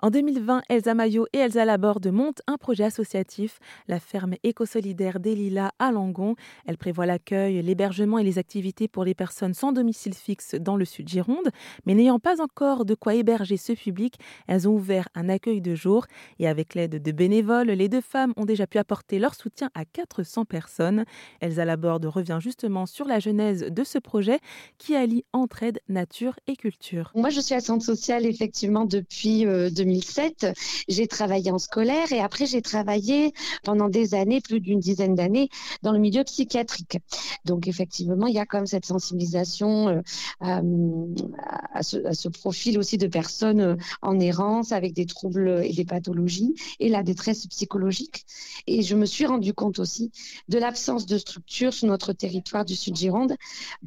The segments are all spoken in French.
En 2020, Elsa Maillot et Elsa Laborde montent un projet associatif, la ferme éco-solidaire des Lilas à Langon. Elle prévoit l'accueil, l'hébergement et les activités pour les personnes sans domicile fixe dans le sud Gironde. Mais n'ayant pas encore de quoi héberger ce public, elles ont ouvert un accueil de jour. Et avec l'aide de bénévoles, les deux femmes ont déjà pu apporter leur soutien à 400 personnes. Elsa Laborde revient justement sur la genèse de ce projet qui allie entraide, nature et culture. Moi, je suis à Centre Social effectivement depuis 2000. Euh, 2007. J'ai travaillé en scolaire et après j'ai travaillé pendant des années, plus d'une dizaine d'années, dans le milieu psychiatrique. Donc effectivement, il y a comme cette sensibilisation euh, à, ce, profil aussi de personnes euh, en errance avec des troubles et des pathologies et la détresse psychologique. Et je me suis rendu compte aussi de l'absence de structure sur notre territoire du Sud-Gironde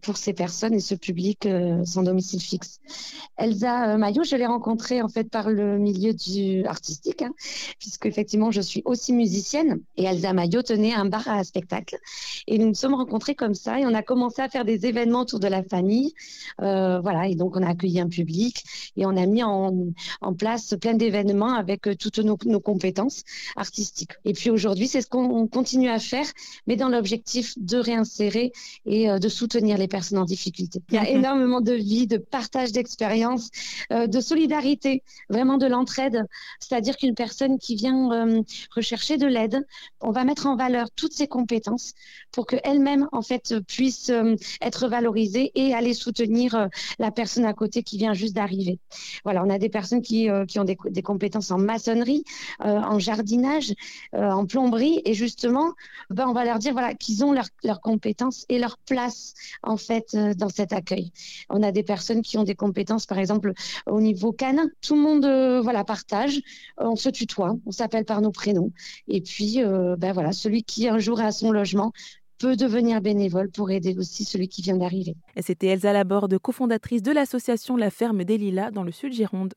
pour ces personnes et ce public euh, sans domicile fixe. Elsa Maillot, je l'ai rencontrée en fait par le milieu du artistique, hein, puisque effectivement je suis aussi musicienne et Elsa Maillot tenait un bar à spectacle. Et nous nous sommes rencontrés comme ça et on a commencé à faire des événements autour de la famille. Euh, voilà, et donc on a accueilli un public et on a mis en, en place plein d'événements avec euh, toutes nos, nos, compétences artistiques. Et puis aujourd'hui, c'est ce qu'on continue à faire, mais dans l'objectif de réinsérer et euh, de soutenir les personnes en difficulté. Il y a mhm. énormément de vie, de partage d'expériences, de solidarité, vraiment de l'entraide, c'est-à-dire qu'une personne qui vient euh, rechercher de l'aide, on va mettre en valeur toutes ses compétences pour qu'elle-même en fait puisse euh, être valorisée et aller soutenir euh, la personne à côté qui vient juste d'arriver. Voilà, on a des personnes qui, qui ont des, compétences en maçonnerie, en jardinage, en plomberie et justement, ben, on va leur dire voilà qu'ils ont leurs leur compétences et leur place en fait dans cet accueil. On a des personnes qui ont des compétences par exemple au niveau canin. Tout le monde voilà, partage, euh, on se tutoie, on s'appelle par nos prénoms. Et puis, euh, ben voilà, celui qui un jour a son logement peut devenir bénévole pour aider aussi celui qui vient d'arriver. C'était Elsa Laborde, cofondatrice de l'association La Ferme des Lilas dans le Sud Gironde.